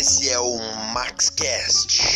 Esse é o MaxCast.